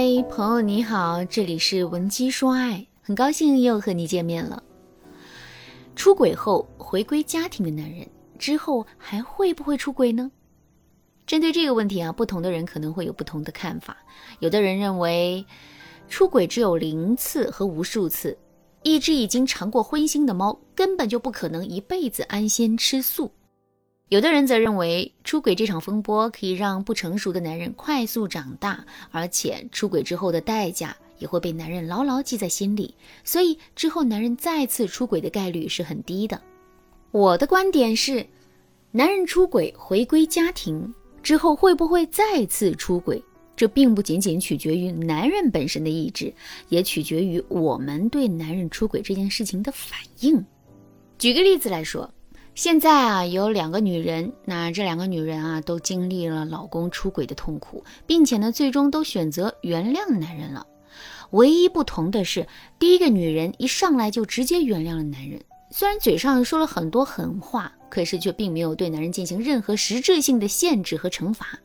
嗨，朋友你好，这里是文姬说爱，很高兴又和你见面了。出轨后回归家庭的男人之后还会不会出轨呢？针对这个问题啊，不同的人可能会有不同的看法。有的人认为，出轨只有零次和无数次，一只已经尝过荤腥的猫根本就不可能一辈子安心吃素。有的人则认为，出轨这场风波可以让不成熟的男人快速长大，而且出轨之后的代价也会被男人牢牢记在心里，所以之后男人再次出轨的概率是很低的。我的观点是，男人出轨回归家庭之后会不会再次出轨，这并不仅仅取决于男人本身的意志，也取决于我们对男人出轨这件事情的反应。举个例子来说。现在啊，有两个女人，那这两个女人啊，都经历了老公出轨的痛苦，并且呢，最终都选择原谅男人了。唯一不同的是，第一个女人一上来就直接原谅了男人，虽然嘴上说了很多狠话，可是却并没有对男人进行任何实质性的限制和惩罚。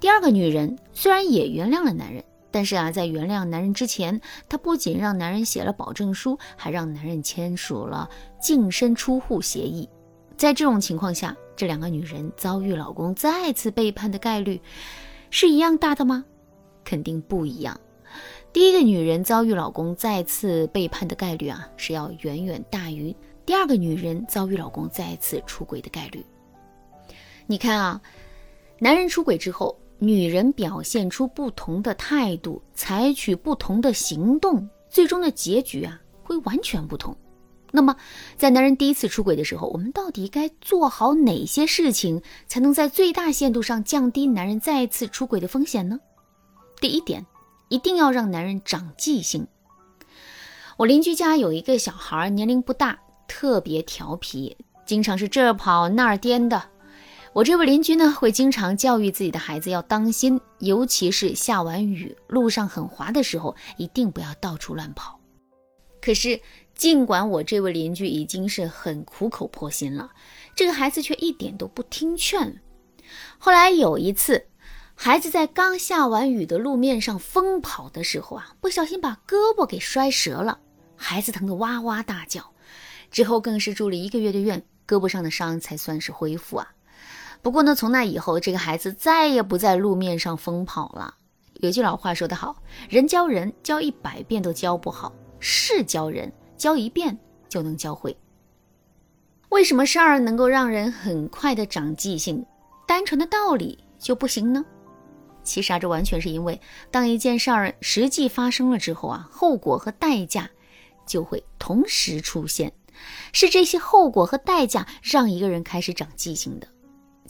第二个女人虽然也原谅了男人。但是啊，在原谅男人之前，她不仅让男人写了保证书，还让男人签署了净身出户协议。在这种情况下，这两个女人遭遇老公再次背叛的概率是一样大的吗？肯定不一样。第一个女人遭遇老公再次背叛的概率啊，是要远远大于第二个女人遭遇老公再次出轨的概率。你看啊，男人出轨之后。女人表现出不同的态度，采取不同的行动，最终的结局啊会完全不同。那么，在男人第一次出轨的时候，我们到底该做好哪些事情，才能在最大限度上降低男人再次出轨的风险呢？第一点，一定要让男人长记性。我邻居家有一个小孩，年龄不大，特别调皮，经常是这儿跑那儿颠的。我这位邻居呢，会经常教育自己的孩子要当心，尤其是下完雨路上很滑的时候，一定不要到处乱跑。可是，尽管我这位邻居已经是很苦口婆心了，这个孩子却一点都不听劝。后来有一次，孩子在刚下完雨的路面上疯跑的时候啊，不小心把胳膊给摔折了，孩子疼得哇哇大叫，之后更是住了一个月的院，胳膊上的伤才算是恢复啊。不过呢，从那以后，这个孩子再也不在路面上疯跑了。有句老话说得好：“人教人教一百遍都教不好，事教人教一遍就能教会。”为什么事儿能够让人很快的长记性，单纯的道理就不行呢？其实啊，这完全是因为当一件事儿实际发生了之后啊，后果和代价就会同时出现，是这些后果和代价让一个人开始长记性的。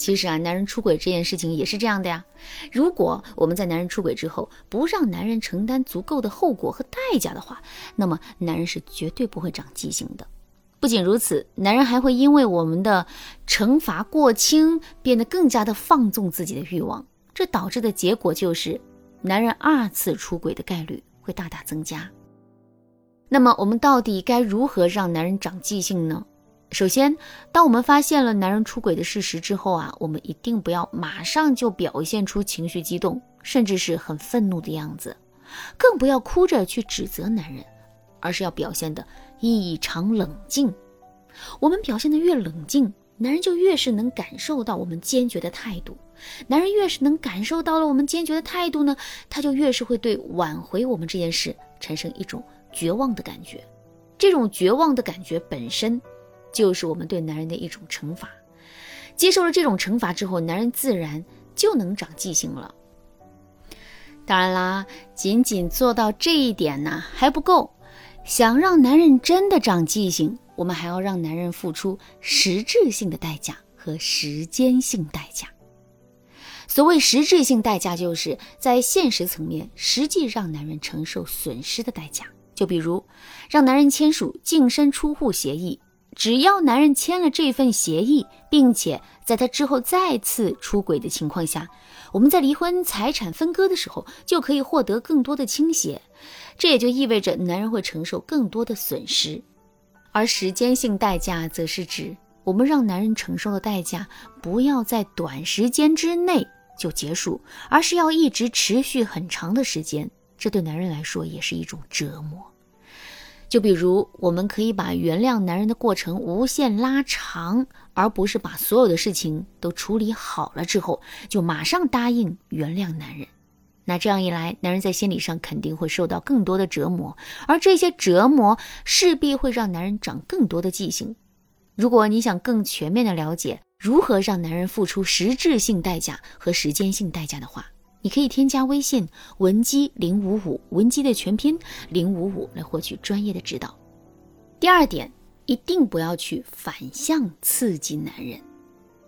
其实啊，男人出轨这件事情也是这样的呀。如果我们在男人出轨之后不让男人承担足够的后果和代价的话，那么男人是绝对不会长记性的。不仅如此，男人还会因为我们的惩罚过轻，变得更加的放纵自己的欲望。这导致的结果就是，男人二次出轨的概率会大大增加。那么，我们到底该如何让男人长记性呢？首先，当我们发现了男人出轨的事实之后啊，我们一定不要马上就表现出情绪激动，甚至是很愤怒的样子，更不要哭着去指责男人，而是要表现的异常冷静。我们表现的越冷静，男人就越是能感受到我们坚决的态度。男人越是能感受到了我们坚决的态度呢，他就越是会对挽回我们这件事产生一种绝望的感觉。这种绝望的感觉本身。就是我们对男人的一种惩罚，接受了这种惩罚之后，男人自然就能长记性了。当然啦，仅仅做到这一点呢还不够，想让男人真的长记性，我们还要让男人付出实质性的代价和时间性代价。所谓实质性代价，就是在现实层面实际让男人承受损失的代价，就比如让男人签署净身出户协议。只要男人签了这份协议，并且在他之后再次出轨的情况下，我们在离婚财产分割的时候就可以获得更多的倾斜，这也就意味着男人会承受更多的损失。而时间性代价则是指我们让男人承受的代价不要在短时间之内就结束，而是要一直持续很长的时间，这对男人来说也是一种折磨。就比如，我们可以把原谅男人的过程无限拉长，而不是把所有的事情都处理好了之后，就马上答应原谅男人。那这样一来，男人在心理上肯定会受到更多的折磨，而这些折磨势必会让男人长更多的记性。如果你想更全面的了解如何让男人付出实质性代价和时间性代价的话，你可以添加微信文姬零五五，文姬的全拼零五五来获取专业的指导。第二点，一定不要去反向刺激男人。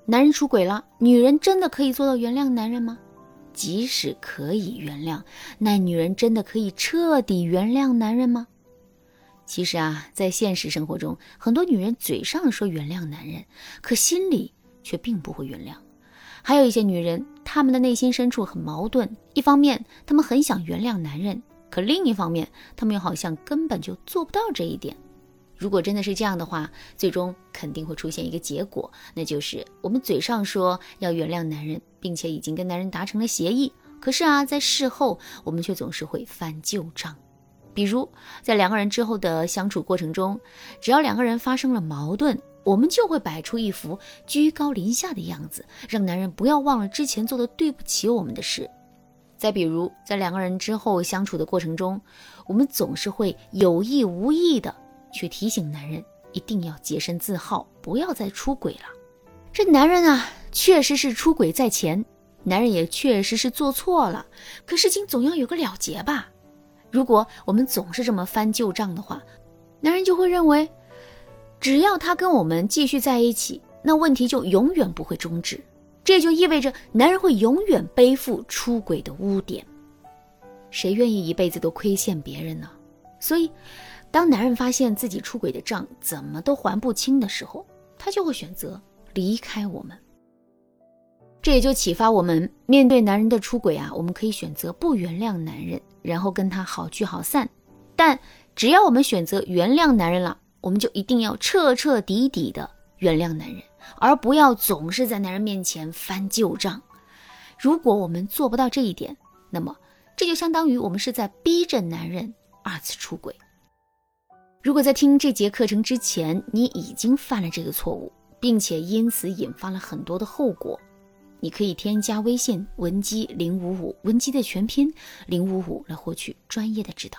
男人出轨了，女人真的可以做到原谅男人吗？即使可以原谅，那女人真的可以彻底原谅男人吗？其实啊，在现实生活中，很多女人嘴上说原谅男人，可心里却并不会原谅。还有一些女人，她们的内心深处很矛盾，一方面她们很想原谅男人，可另一方面她们又好像根本就做不到这一点。如果真的是这样的话，最终肯定会出现一个结果，那就是我们嘴上说要原谅男人，并且已经跟男人达成了协议，可是啊，在事后我们却总是会翻旧账。比如在两个人之后的相处过程中，只要两个人发生了矛盾，我们就会摆出一副居高临下的样子，让男人不要忘了之前做的对不起我们的事。再比如在两个人之后相处的过程中，我们总是会有意无意的。去提醒男人一定要洁身自好，不要再出轨了。这男人啊，确实是出轨在前，男人也确实是做错了。可事情总要有个了结吧？如果我们总是这么翻旧账的话，男人就会认为，只要他跟我们继续在一起，那问题就永远不会终止。这就意味着男人会永远背负出轨的污点。谁愿意一辈子都亏欠别人呢？所以。当男人发现自己出轨的账怎么都还不清的时候，他就会选择离开我们。这也就启发我们，面对男人的出轨啊，我们可以选择不原谅男人，然后跟他好聚好散。但只要我们选择原谅男人了，我们就一定要彻彻底底的原谅男人，而不要总是在男人面前翻旧账。如果我们做不到这一点，那么这就相当于我们是在逼着男人二次出轨。如果在听这节课程之前，你已经犯了这个错误，并且因此引发了很多的后果，你可以添加微信文姬零五五，文姬的全拼零五五来获取专业的指导。